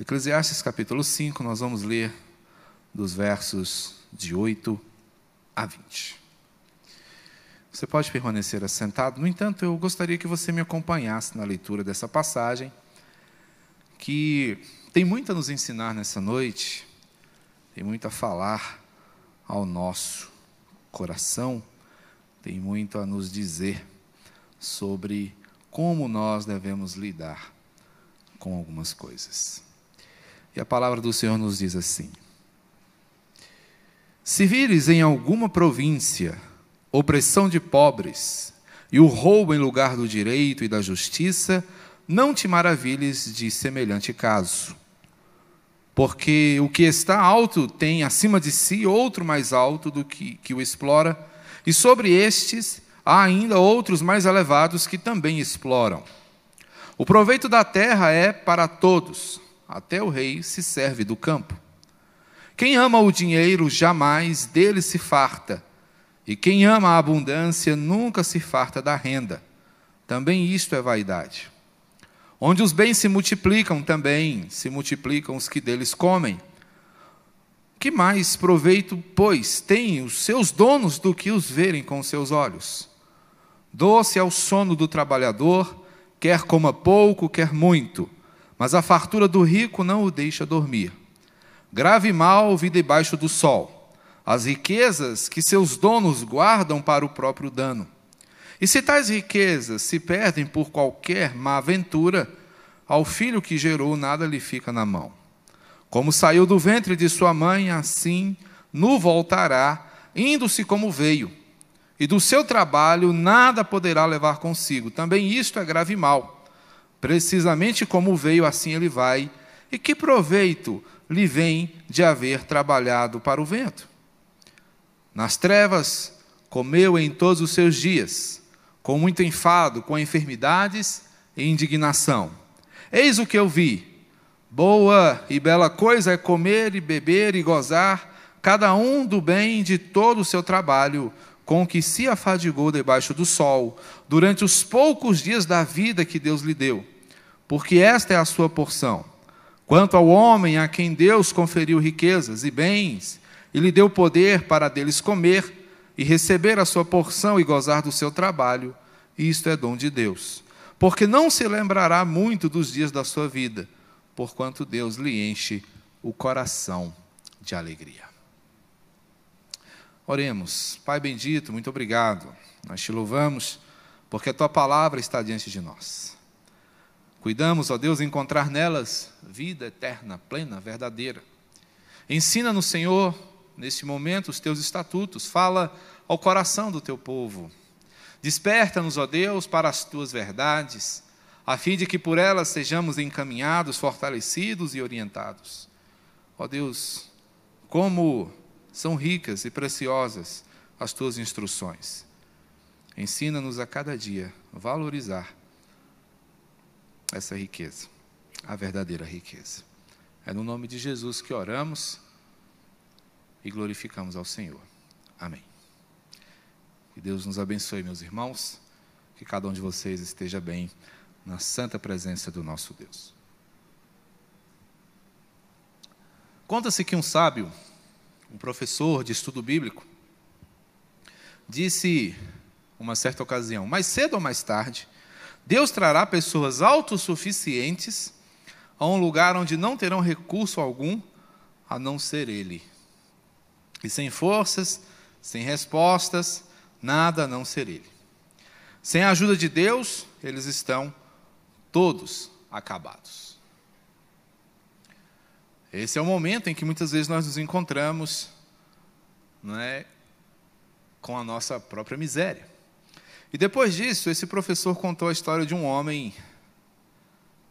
Eclesiastes capítulo 5, nós vamos ler dos versos de 8 a 20. Você pode permanecer assentado, no entanto, eu gostaria que você me acompanhasse na leitura dessa passagem, que tem muito a nos ensinar nessa noite, tem muito a falar ao nosso coração, tem muito a nos dizer sobre como nós devemos lidar com algumas coisas. E a palavra do Senhor nos diz assim: Se vires em alguma província opressão de pobres e o roubo em lugar do direito e da justiça, não te maravilhes de semelhante caso. Porque o que está alto tem acima de si outro mais alto do que, que o explora, e sobre estes há ainda outros mais elevados que também exploram. O proveito da terra é para todos, até o rei se serve do campo. Quem ama o dinheiro jamais dele se farta, e quem ama a abundância nunca se farta da renda. Também isto é vaidade. Onde os bens se multiplicam, também se multiplicam os que deles comem. Que mais proveito, pois, têm os seus donos do que os verem com seus olhos? Doce é o sono do trabalhador, quer coma pouco, quer muito mas a fartura do rico não o deixa dormir. Grave mal vi debaixo do sol, as riquezas que seus donos guardam para o próprio dano. E se tais riquezas se perdem por qualquer má aventura, ao filho que gerou nada lhe fica na mão. Como saiu do ventre de sua mãe, assim nu voltará, indo-se como veio. E do seu trabalho nada poderá levar consigo. Também isto é grave mal. Precisamente como veio, assim ele vai. E que proveito lhe vem de haver trabalhado para o vento? Nas trevas comeu em todos os seus dias, com muito enfado, com enfermidades e indignação. Eis o que eu vi. Boa e bela coisa é comer e beber e gozar, cada um do bem de todo o seu trabalho, com que se afadigou debaixo do sol, durante os poucos dias da vida que Deus lhe deu, porque esta é a sua porção. Quanto ao homem a quem Deus conferiu riquezas e bens, e lhe deu poder para deles comer e receber a sua porção e gozar do seu trabalho, isto é dom de Deus. Porque não se lembrará muito dos dias da sua vida, porquanto Deus lhe enche o coração de alegria. Oremos. Pai bendito, muito obrigado. Nós te louvamos porque a tua palavra está diante de nós. Cuidamos, ó Deus, encontrar nelas vida eterna, plena, verdadeira. Ensina-nos, Senhor, neste momento, os teus estatutos. Fala ao coração do teu povo. Desperta-nos, ó Deus, para as tuas verdades, a fim de que por elas sejamos encaminhados, fortalecidos e orientados. Ó Deus, como são ricas e preciosas as tuas instruções. Ensina-nos a cada dia valorizar essa riqueza, a verdadeira riqueza. É no nome de Jesus que oramos e glorificamos ao Senhor. Amém. Que Deus nos abençoe, meus irmãos, que cada um de vocês esteja bem na santa presença do nosso Deus. Conta-se que um sábio um professor de estudo bíblico, disse uma certa ocasião: mais cedo ou mais tarde, Deus trará pessoas autossuficientes a um lugar onde não terão recurso algum a não ser Ele. E sem forças, sem respostas, nada a não ser Ele. Sem a ajuda de Deus, eles estão todos acabados. Esse é o momento em que muitas vezes nós nos encontramos é, com a nossa própria miséria. E depois disso, esse professor contou a história de um homem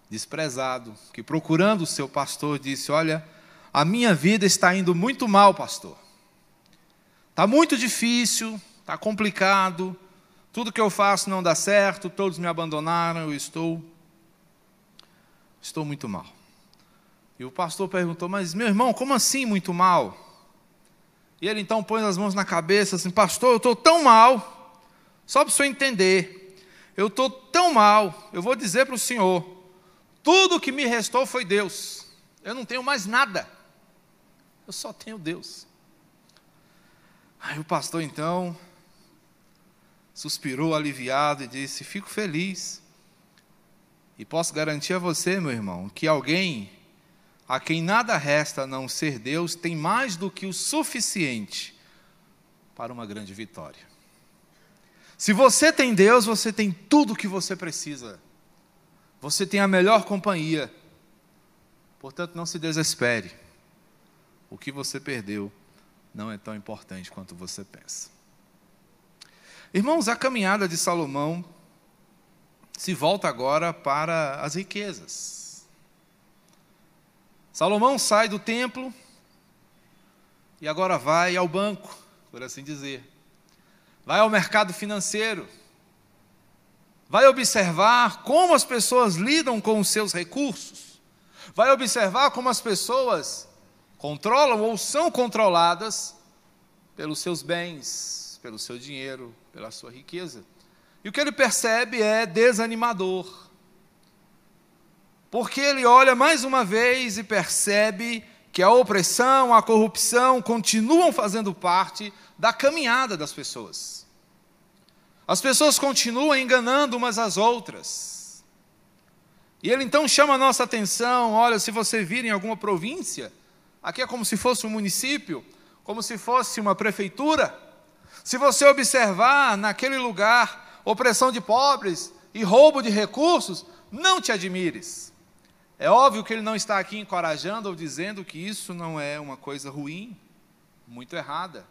desprezado, que procurando o seu pastor disse: Olha, a minha vida está indo muito mal, pastor. Está muito difícil, está complicado, tudo que eu faço não dá certo, todos me abandonaram, eu estou, estou muito mal. E o pastor perguntou: Mas meu irmão, como assim muito mal? E ele então põe as mãos na cabeça assim: Pastor, eu estou tão mal, só para o senhor entender, eu estou tão mal, eu vou dizer para o senhor: tudo que me restou foi Deus. Eu não tenho mais nada. Eu só tenho Deus. Aí o pastor então suspirou aliviado e disse: Fico feliz. E posso garantir a você, meu irmão, que alguém a quem nada resta a não ser Deus tem mais do que o suficiente para uma grande vitória. Se você tem Deus, você tem tudo o que você precisa. Você tem a melhor companhia. Portanto, não se desespere. O que você perdeu não é tão importante quanto você pensa. Irmãos, a caminhada de Salomão se volta agora para as riquezas. Salomão sai do templo e agora vai ao banco, por assim dizer. Vai ao mercado financeiro. Vai observar como as pessoas lidam com os seus recursos. Vai observar como as pessoas controlam ou são controladas pelos seus bens, pelo seu dinheiro, pela sua riqueza. E o que ele percebe é desanimador. Porque ele olha mais uma vez e percebe que a opressão, a corrupção continuam fazendo parte da caminhada das pessoas. As pessoas continuam enganando umas às outras. E ele então chama a nossa atenção: olha, se você vir em alguma província, aqui é como se fosse um município, como se fosse uma prefeitura. Se você observar naquele lugar opressão de pobres e roubo de recursos, não te admires. É óbvio que ele não está aqui encorajando ou dizendo que isso não é uma coisa ruim, muito errada,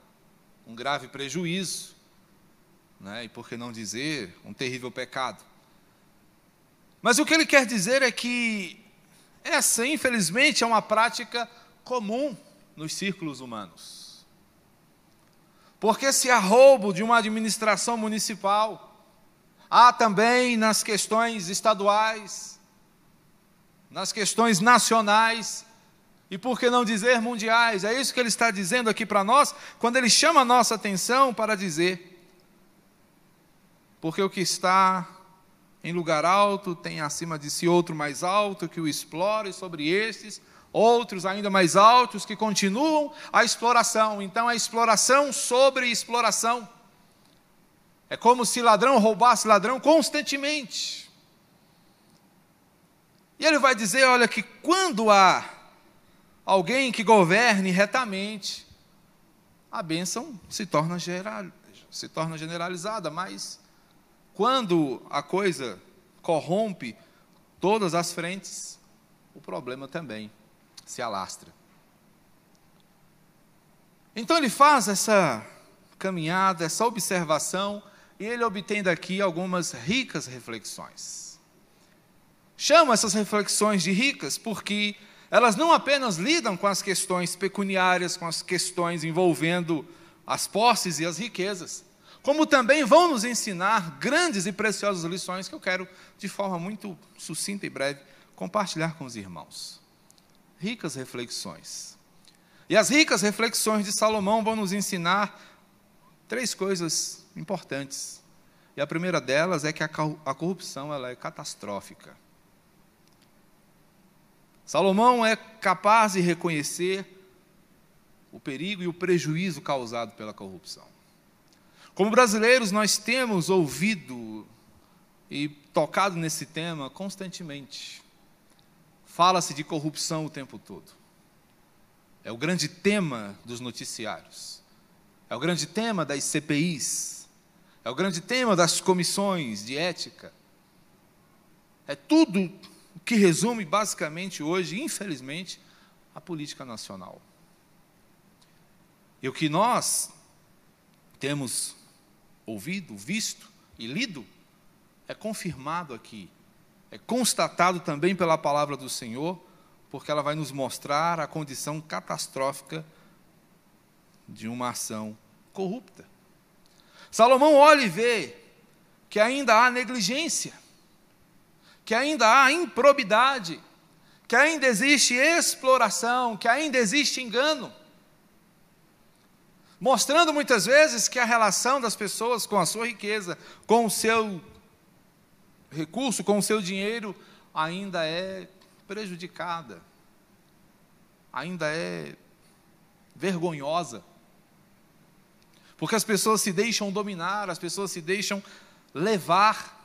um grave prejuízo, né? e por que não dizer, um terrível pecado. Mas o que ele quer dizer é que essa, infelizmente, é uma prática comum nos círculos humanos. Porque se há roubo de uma administração municipal, há também nas questões estaduais, nas questões nacionais, e por que não dizer mundiais? É isso que ele está dizendo aqui para nós, quando ele chama a nossa atenção para dizer: porque o que está em lugar alto tem acima de si outro mais alto que o explora, e sobre estes outros ainda mais altos que continuam a exploração. Então, a exploração sobre exploração. É como se ladrão roubasse ladrão constantemente. E ele vai dizer: olha, que quando há alguém que governe retamente, a bênção se torna, geral, se torna generalizada, mas quando a coisa corrompe todas as frentes, o problema também se alastra. Então ele faz essa caminhada, essa observação, e ele obtém daqui algumas ricas reflexões. Chamo essas reflexões de ricas porque elas não apenas lidam com as questões pecuniárias, com as questões envolvendo as posses e as riquezas, como também vão nos ensinar grandes e preciosas lições que eu quero, de forma muito sucinta e breve, compartilhar com os irmãos ricas reflexões. E as ricas reflexões de Salomão vão nos ensinar três coisas importantes. E a primeira delas é que a corrupção ela é catastrófica. Salomão é capaz de reconhecer o perigo e o prejuízo causado pela corrupção. Como brasileiros, nós temos ouvido e tocado nesse tema constantemente. Fala-se de corrupção o tempo todo. É o grande tema dos noticiários. É o grande tema das CPIs. É o grande tema das comissões de ética. É tudo que resume basicamente hoje, infelizmente, a política nacional. E o que nós temos ouvido, visto e lido é confirmado aqui é constatado também pela palavra do Senhor, porque ela vai nos mostrar a condição catastrófica de uma ação corrupta. Salomão olha e vê que ainda há negligência, que ainda há improbidade, que ainda existe exploração, que ainda existe engano. Mostrando muitas vezes que a relação das pessoas com a sua riqueza, com o seu recurso, com o seu dinheiro, ainda é prejudicada. ainda é vergonhosa. Porque as pessoas se deixam dominar, as pessoas se deixam levar.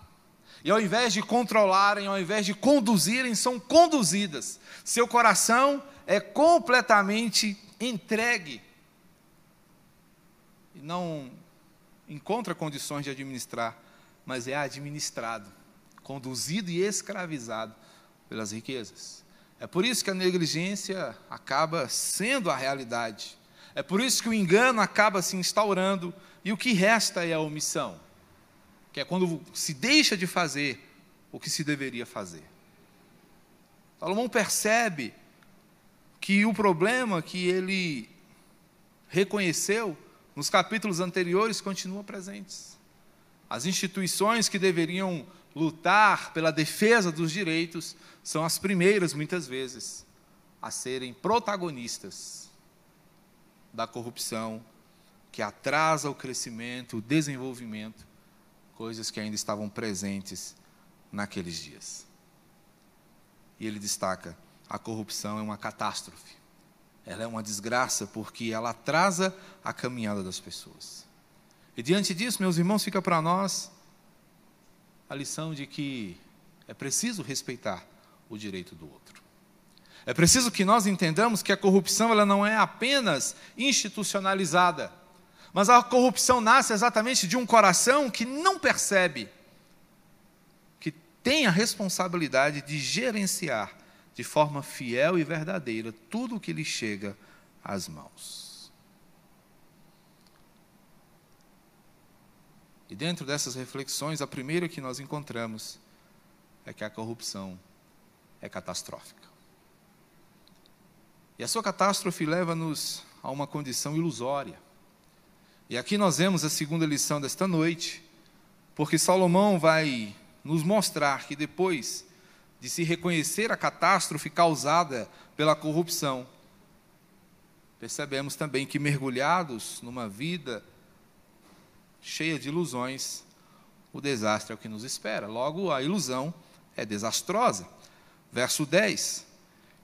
E ao invés de controlarem, ao invés de conduzirem, são conduzidas. Seu coração é completamente entregue. E não encontra condições de administrar, mas é administrado, conduzido e escravizado pelas riquezas. É por isso que a negligência acaba sendo a realidade. É por isso que o engano acaba se instaurando e o que resta é a omissão, que é quando se deixa de fazer o que se deveria fazer. Salomão percebe que o problema que ele reconheceu nos capítulos anteriores continua presentes. As instituições que deveriam lutar pela defesa dos direitos são as primeiras, muitas vezes, a serem protagonistas da corrupção que atrasa o crescimento, o desenvolvimento, coisas que ainda estavam presentes naqueles dias. E ele destaca: a corrupção é uma catástrofe. Ela é uma desgraça porque ela atrasa a caminhada das pessoas. E diante disso, meus irmãos, fica para nós a lição de que é preciso respeitar o direito do outro. É preciso que nós entendamos que a corrupção ela não é apenas institucionalizada, mas a corrupção nasce exatamente de um coração que não percebe, que tem a responsabilidade de gerenciar de forma fiel e verdadeira tudo o que lhe chega às mãos. E dentro dessas reflexões, a primeira que nós encontramos é que a corrupção é catastrófica. E a sua catástrofe leva-nos a uma condição ilusória. E aqui nós vemos a segunda lição desta noite, porque Salomão vai nos mostrar que depois de se reconhecer a catástrofe causada pela corrupção, percebemos também que mergulhados numa vida cheia de ilusões, o desastre é o que nos espera. Logo, a ilusão é desastrosa. Verso 10: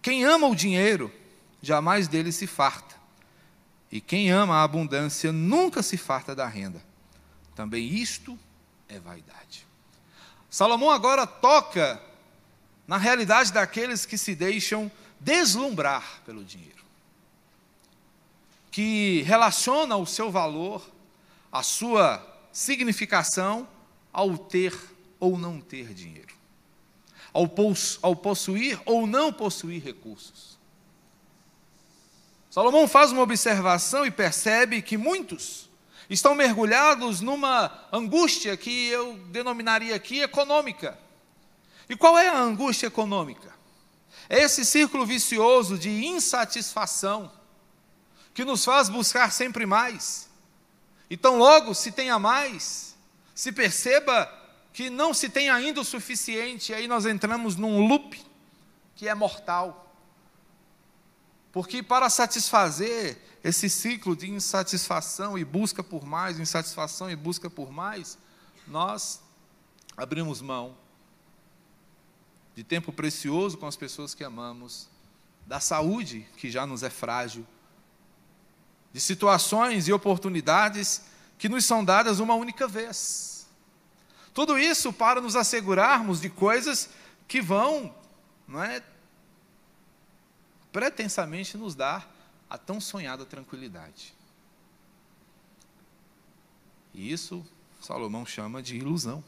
Quem ama o dinheiro, jamais dele se farta. E quem ama a abundância nunca se farta da renda. Também isto é vaidade. Salomão agora toca na realidade daqueles que se deixam deslumbrar pelo dinheiro, que relaciona o seu valor, a sua significação ao ter ou não ter dinheiro, ao, possuir ou não possuir recursos. Salomão faz uma observação e percebe que muitos estão mergulhados numa angústia que eu denominaria aqui econômica e qual é a angústia econômica? É esse círculo vicioso de insatisfação que nos faz buscar sempre mais. Então, logo, se tenha mais, se perceba que não se tem ainda o suficiente, aí nós entramos num loop que é mortal. Porque para satisfazer esse ciclo de insatisfação e busca por mais, insatisfação e busca por mais, nós abrimos mão de tempo precioso com as pessoas que amamos, da saúde que já nos é frágil, de situações e oportunidades que nos são dadas uma única vez. Tudo isso para nos assegurarmos de coisas que vão, não é, pretensamente nos dar a tão sonhada tranquilidade. E isso Salomão chama de ilusão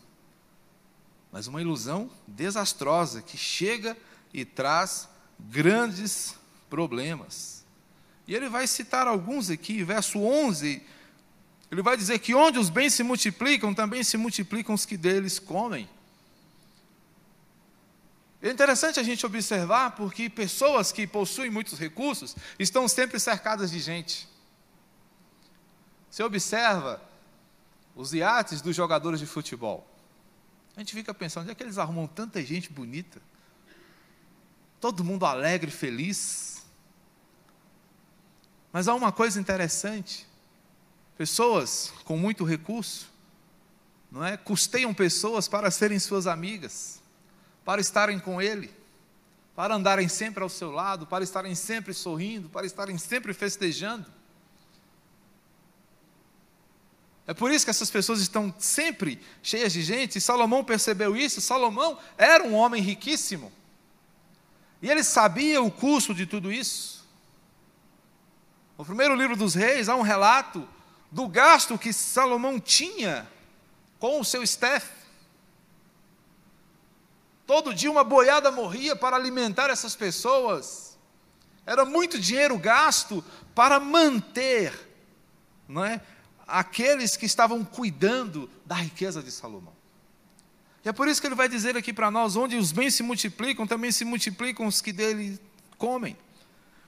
mas uma ilusão desastrosa que chega e traz grandes problemas. E ele vai citar alguns aqui, verso 11, ele vai dizer que onde os bens se multiplicam, também se multiplicam os que deles comem. É interessante a gente observar porque pessoas que possuem muitos recursos estão sempre cercadas de gente. Você observa os iates dos jogadores de futebol. A gente fica pensando, onde é que eles arrumam tanta gente bonita? Todo mundo alegre, feliz. Mas há uma coisa interessante: pessoas com muito recurso, não é? Custeiam pessoas para serem suas amigas, para estarem com ele, para andarem sempre ao seu lado, para estarem sempre sorrindo, para estarem sempre festejando. É por isso que essas pessoas estão sempre cheias de gente, e Salomão percebeu isso. Salomão era um homem riquíssimo, e ele sabia o custo de tudo isso. No primeiro livro dos Reis, há um relato do gasto que Salomão tinha com o seu staff. Todo dia uma boiada morria para alimentar essas pessoas. Era muito dinheiro gasto para manter não é, aqueles que estavam cuidando da riqueza de Salomão. E é por isso que ele vai dizer aqui para nós: onde os bens se multiplicam, também se multiplicam os que dele comem.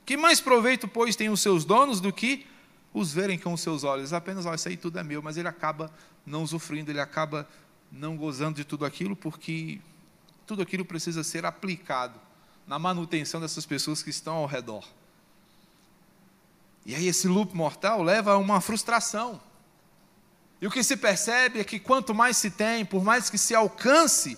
Que mais proveito, pois, têm os seus donos do que os verem com os seus olhos? Apenas, ó, isso aí tudo é meu, mas ele acaba não usufruindo, ele acaba não gozando de tudo aquilo, porque tudo aquilo precisa ser aplicado na manutenção dessas pessoas que estão ao redor. E aí esse loop mortal leva a uma frustração. E o que se percebe é que quanto mais se tem, por mais que se alcance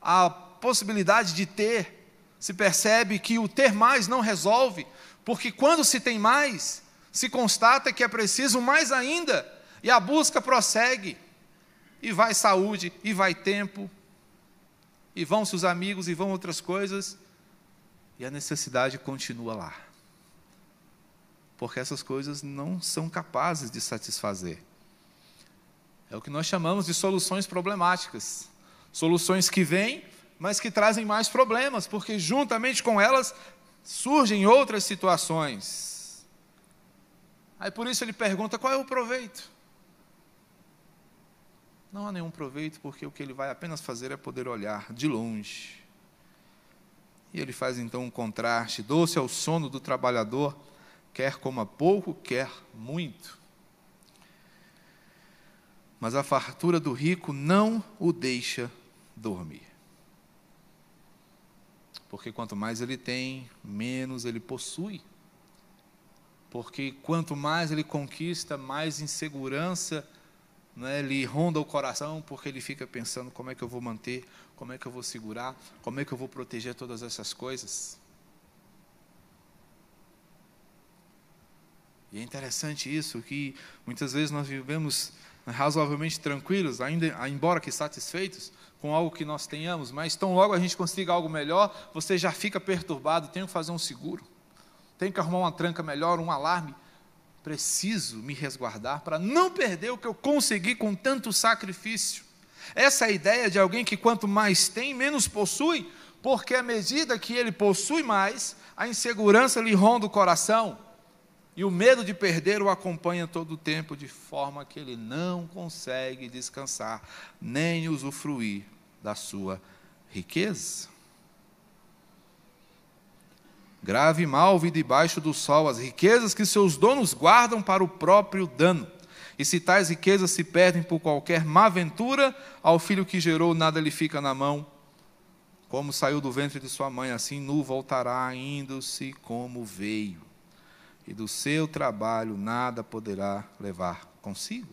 a possibilidade de ter, se percebe que o ter mais não resolve, porque quando se tem mais, se constata que é preciso mais ainda, e a busca prossegue, e vai saúde, e vai tempo, e vão seus amigos, e vão outras coisas, e a necessidade continua lá. Porque essas coisas não são capazes de satisfazer. É o que nós chamamos de soluções problemáticas. Soluções que vêm, mas que trazem mais problemas, porque juntamente com elas surgem outras situações. Aí por isso ele pergunta: qual é o proveito? Não há nenhum proveito, porque o que ele vai apenas fazer é poder olhar de longe. E ele faz então um contraste: doce é o sono do trabalhador, quer coma pouco, quer muito. Mas a fartura do rico não o deixa dormir. Porque quanto mais ele tem, menos ele possui. Porque quanto mais ele conquista, mais insegurança né, lhe ronda o coração, porque ele fica pensando como é que eu vou manter, como é que eu vou segurar, como é que eu vou proteger todas essas coisas. E é interessante isso, que muitas vezes nós vivemos razoavelmente tranquilos, ainda embora que satisfeitos com algo que nós tenhamos, mas tão logo a gente consiga algo melhor, você já fica perturbado, tenho que fazer um seguro, tenho que arrumar uma tranca melhor, um alarme preciso me resguardar para não perder o que eu consegui com tanto sacrifício. Essa é ideia de alguém que quanto mais tem, menos possui, porque à medida que ele possui mais, a insegurança lhe ronda o coração e o medo de perder o acompanha todo o tempo, de forma que ele não consegue descansar, nem usufruir da sua riqueza. Grave mal vi debaixo do sol as riquezas que seus donos guardam para o próprio dano. E se tais riquezas se perdem por qualquer má ventura, ao filho que gerou nada lhe fica na mão. Como saiu do ventre de sua mãe, assim nu voltará, indo-se como veio. E do seu trabalho nada poderá levar consigo.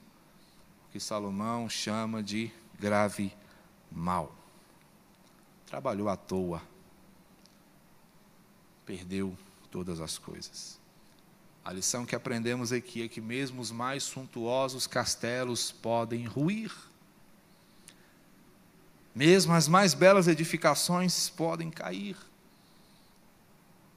O que Salomão chama de grave mal. Trabalhou à toa perdeu todas as coisas. A lição que aprendemos aqui é que mesmo os mais suntuosos castelos podem ruir. Mesmo as mais belas edificações podem cair.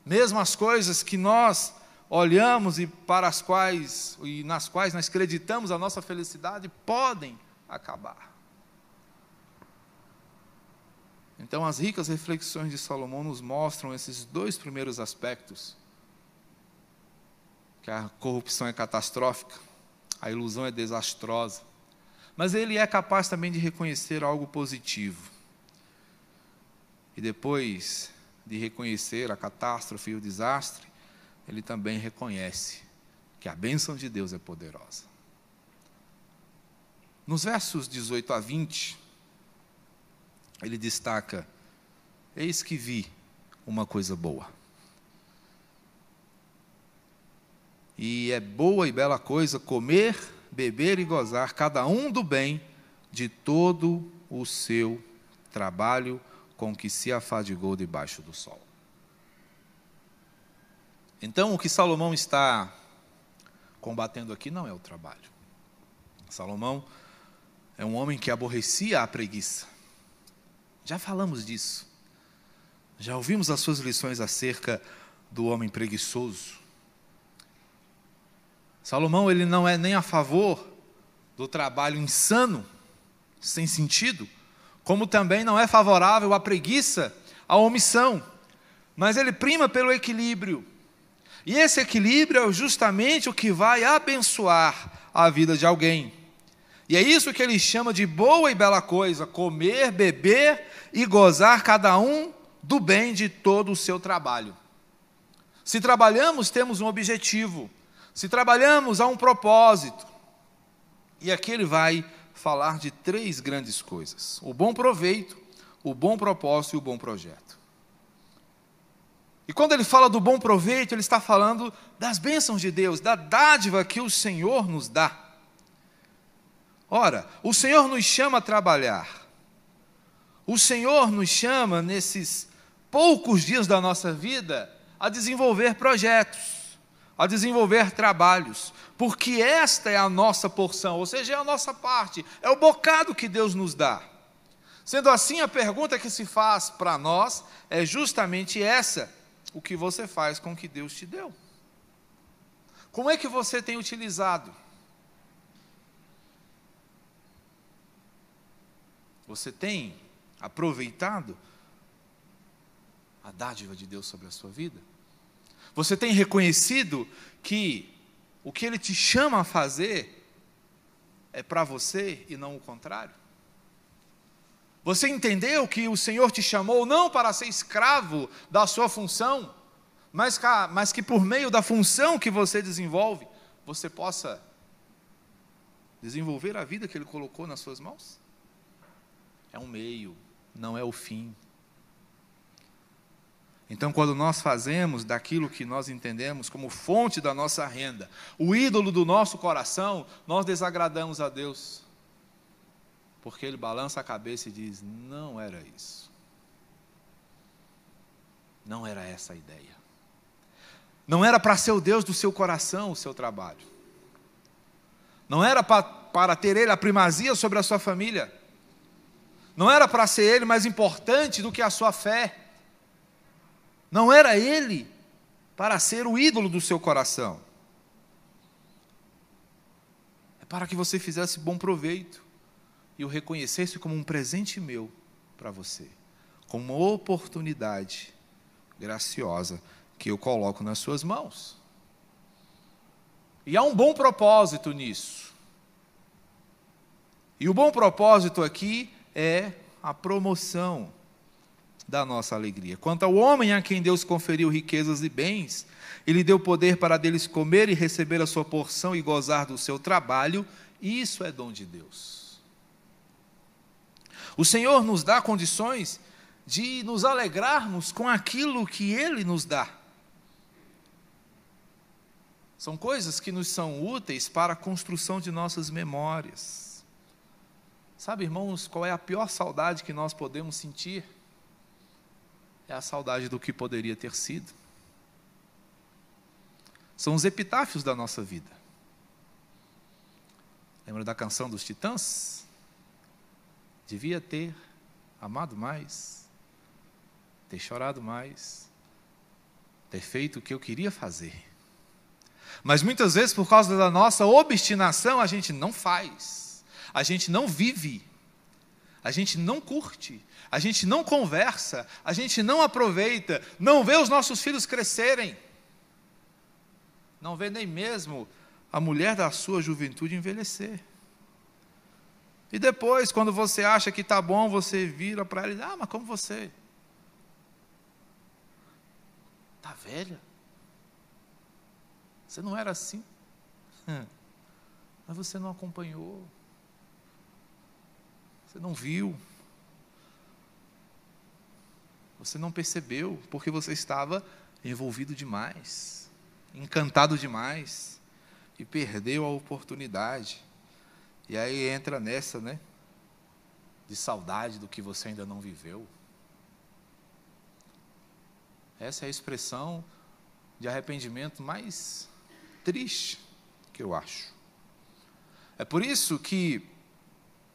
Mesmo as coisas que nós olhamos e para as quais e nas quais nós acreditamos a nossa felicidade podem acabar. Então, as ricas reflexões de Salomão nos mostram esses dois primeiros aspectos: que a corrupção é catastrófica, a ilusão é desastrosa, mas ele é capaz também de reconhecer algo positivo. E depois de reconhecer a catástrofe e o desastre, ele também reconhece que a bênção de Deus é poderosa. Nos versos 18 a 20, ele destaca: Eis que vi uma coisa boa. E é boa e bela coisa comer, beber e gozar, cada um do bem de todo o seu trabalho com que se afadigou debaixo do sol. Então, o que Salomão está combatendo aqui não é o trabalho. Salomão é um homem que aborrecia a preguiça. Já falamos disso. Já ouvimos as suas lições acerca do homem preguiçoso. Salomão ele não é nem a favor do trabalho insano, sem sentido, como também não é favorável à preguiça, à omissão, mas ele prima pelo equilíbrio. E esse equilíbrio é justamente o que vai abençoar a vida de alguém. E é isso que ele chama de boa e bela coisa: comer, beber e gozar cada um do bem de todo o seu trabalho. Se trabalhamos, temos um objetivo. Se trabalhamos, há um propósito. E aqui ele vai falar de três grandes coisas: o bom proveito, o bom propósito e o bom projeto. E quando ele fala do bom proveito, ele está falando das bênçãos de Deus, da dádiva que o Senhor nos dá. Ora, o Senhor nos chama a trabalhar. O Senhor nos chama, nesses poucos dias da nossa vida, a desenvolver projetos, a desenvolver trabalhos, porque esta é a nossa porção, ou seja, é a nossa parte, é o bocado que Deus nos dá. Sendo assim, a pergunta que se faz para nós é justamente essa: o que você faz com o que Deus te deu? Como é que você tem utilizado? Você tem aproveitado a dádiva de Deus sobre a sua vida? Você tem reconhecido que o que Ele te chama a fazer é para você e não o contrário? Você entendeu que o Senhor te chamou não para ser escravo da sua função, mas, mas que por meio da função que você desenvolve, você possa desenvolver a vida que Ele colocou nas suas mãos? É um meio, não é o fim. Então, quando nós fazemos daquilo que nós entendemos como fonte da nossa renda, o ídolo do nosso coração, nós desagradamos a Deus. Porque Ele balança a cabeça e diz: não era isso. Não era essa a ideia. Não era para ser o Deus do seu coração o seu trabalho. Não era para, ter Ele a primazia sobre a sua família. Não era para ser Ele mais importante do que a sua fé. Não era ele para ser o ídolo do seu coração. É para que você fizesse bom proveito e o reconhecesse como um presente meu para você, como uma oportunidade graciosa que eu coloco nas suas mãos. E há um bom propósito nisso. E o bom propósito aqui é a promoção da nossa alegria. Quanto ao homem a quem Deus conferiu riquezas e bens, ele deu poder para deles comer e receber a sua porção e gozar do seu trabalho, isso é dom de Deus. O Senhor nos dá condições de nos alegrarmos com aquilo que Ele nos dá. São coisas que nos são úteis para a construção de nossas memórias. Sabe, irmãos, qual é a pior saudade que nós podemos sentir? é a saudade do que poderia ter sido. São os epitáfios da nossa vida. Lembra da canção dos Titãs? Devia ter amado mais, ter chorado mais, ter feito o que eu queria fazer. Mas muitas vezes, por causa da nossa obstinação, a gente não faz, a gente não vive, a gente não curte, a gente não conversa, a gente não aproveita, não vê os nossos filhos crescerem, não vê nem mesmo a mulher da sua juventude envelhecer. E depois, quando você acha que está bom, você vira para ela e diz: Ah, mas como você? Está velha? Você não era assim? Mas você não acompanhou. Você não viu. Você não percebeu, porque você estava envolvido demais, encantado demais, e perdeu a oportunidade. E aí entra nessa, né? De saudade do que você ainda não viveu. Essa é a expressão de arrependimento mais triste que eu acho. É por isso que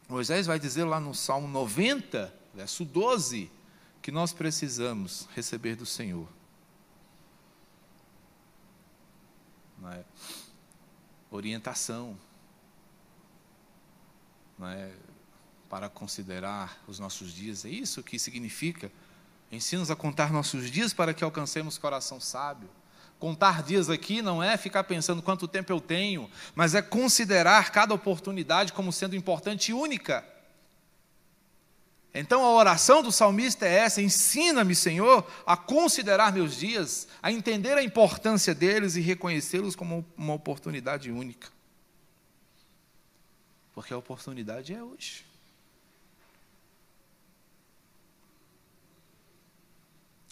Moisés vai dizer lá no Salmo 90, verso 12, que nós precisamos receber do Senhor. É? Orientação. É? Para considerar os nossos dias. É isso que significa. Ensina-nos a contar nossos dias para que alcancemos coração sábio. Contar dias aqui não é ficar pensando quanto tempo eu tenho, mas é considerar cada oportunidade como sendo importante e única. Então a oração do salmista é essa: ensina-me, Senhor, a considerar meus dias, a entender a importância deles e reconhecê-los como uma oportunidade única. Porque a oportunidade é hoje.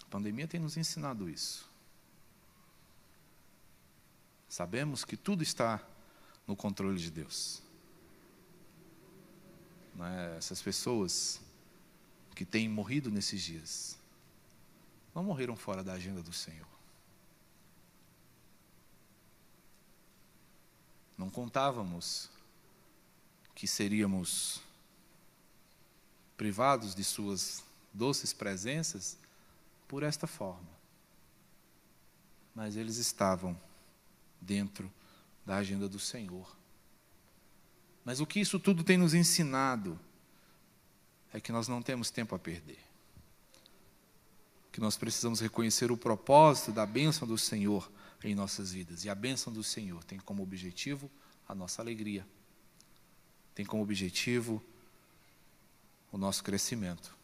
A pandemia tem nos ensinado isso. Sabemos que tudo está no controle de Deus. É? Essas pessoas que têm morrido nesses dias não morreram fora da agenda do Senhor. Não contávamos que seríamos privados de Suas doces presenças por esta forma. Mas eles estavam dentro da agenda do Senhor. Mas o que isso tudo tem nos ensinado é que nós não temos tempo a perder. Que nós precisamos reconhecer o propósito da bênção do Senhor em nossas vidas. E a bênção do Senhor tem como objetivo a nossa alegria, tem como objetivo o nosso crescimento.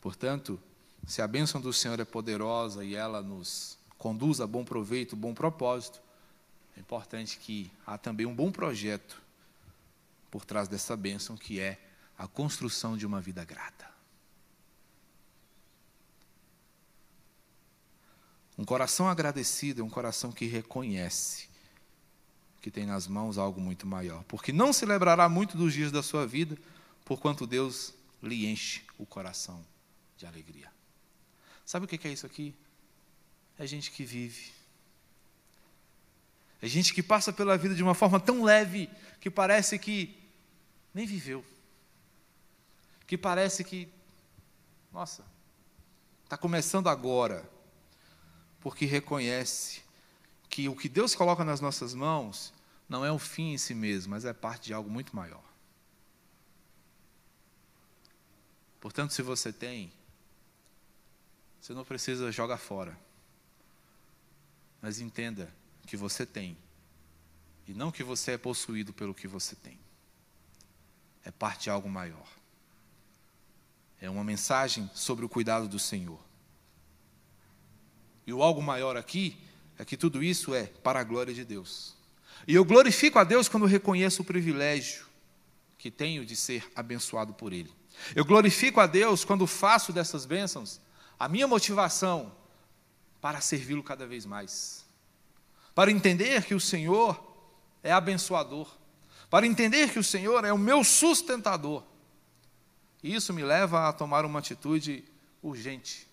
Portanto, se a bênção do Senhor é poderosa e ela nos conduz a bom proveito, bom propósito, é importante que há também um bom projeto por trás dessa bênção, que é a construção de uma vida grata. Um coração agradecido é um coração que reconhece que tem nas mãos algo muito maior, porque não se lembrará muito dos dias da sua vida, porquanto Deus lhe enche o coração de alegria. Sabe o que é isso aqui? É gente que vive. É gente que passa pela vida de uma forma tão leve que parece que nem viveu. Que parece que, nossa, está começando agora. Porque reconhece que o que Deus coloca nas nossas mãos não é o fim em si mesmo, mas é parte de algo muito maior. Portanto, se você tem, você não precisa jogar fora. Mas entenda que você tem, e não que você é possuído pelo que você tem. É parte de algo maior. É uma mensagem sobre o cuidado do Senhor. E o algo maior aqui é que tudo isso é para a glória de Deus. E eu glorifico a Deus quando reconheço o privilégio que tenho de ser abençoado por Ele. Eu glorifico a Deus quando faço dessas bênçãos a minha motivação para servi-lo cada vez mais. Para entender que o Senhor é abençoador. Para entender que o Senhor é o meu sustentador. E isso me leva a tomar uma atitude urgente.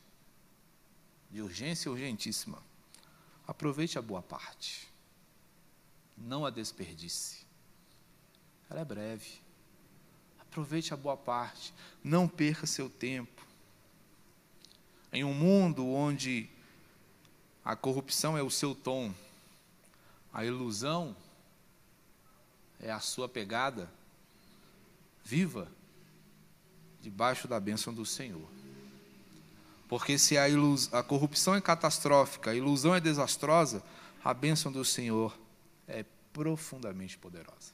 De urgência urgentíssima. Aproveite a boa parte. Não a desperdice. Ela é breve. Aproveite a boa parte. Não perca seu tempo. Em um mundo onde a corrupção é o seu tom. A ilusão é a sua pegada. Viva debaixo da bênção do Senhor. Porque se a, ilus... a corrupção é catastrófica, a ilusão é desastrosa, a bênção do Senhor é profundamente poderosa.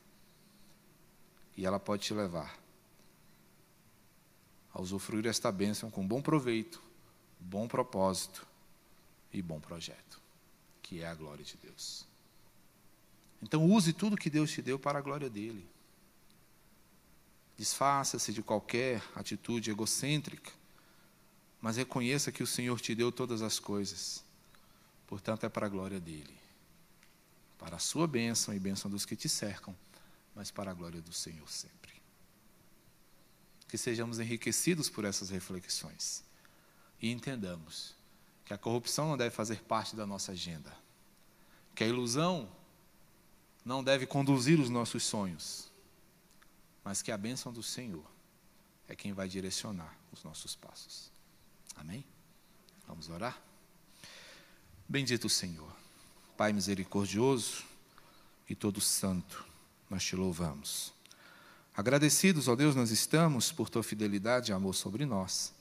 E ela pode te levar a usufruir esta bênção com bom proveito, bom propósito e bom projeto, que é a glória de Deus. Então, use tudo que Deus te deu para a glória dele. Desfaça-se de qualquer atitude egocêntrica, mas reconheça que o Senhor te deu todas as coisas. Portanto, é para a glória dele. Para a sua bênção e bênção dos que te cercam, mas para a glória do Senhor sempre. Que sejamos enriquecidos por essas reflexões e entendamos que a corrupção não deve fazer parte da nossa agenda, que a ilusão não deve conduzir os nossos sonhos, mas que a bênção do Senhor é quem vai direcionar os nossos passos. Amém? Vamos orar? Bendito o Senhor, Pai misericordioso e todo santo, nós te louvamos. Agradecidos, ó Deus, nós estamos por tua fidelidade e amor sobre nós.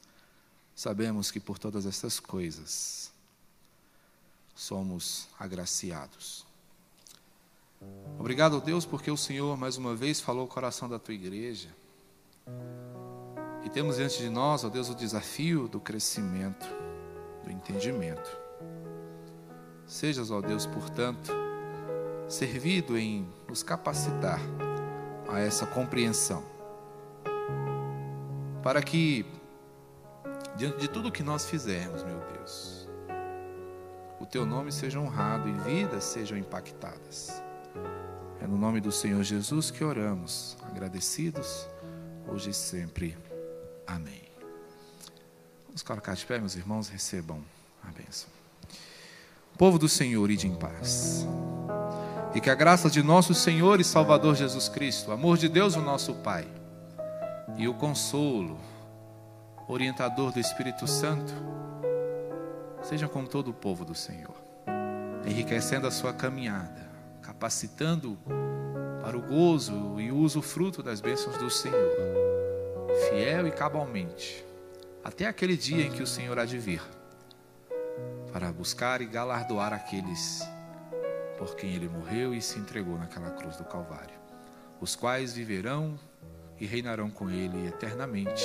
Sabemos que por todas essas coisas somos agraciados. Obrigado, Deus, porque o Senhor mais uma vez falou o coração da tua igreja. E temos diante de nós, ó Deus, o desafio do crescimento, do entendimento. Sejas, ó Deus, portanto, servido em nos capacitar a essa compreensão. Para que, diante de tudo que nós fizermos, meu Deus, o teu nome seja honrado e vidas sejam impactadas. É no nome do Senhor Jesus que oramos, agradecidos, hoje e sempre. Amém. Vamos colocar de pé, meus irmãos, recebam a bênção. Povo do Senhor, ide em paz. E que a graça de nosso Senhor e Salvador Jesus Cristo, o amor de Deus, o nosso Pai, e o consolo, orientador do Espírito Santo, sejam com todo o povo do Senhor, enriquecendo a sua caminhada, capacitando para o gozo e uso fruto das bênçãos do Senhor, fiel e cabalmente, até aquele dia em que o Senhor há de vir, para buscar e galardoar aqueles por quem ele morreu e se entregou naquela cruz do Calvário, os quais viverão e reinarão com ele eternamente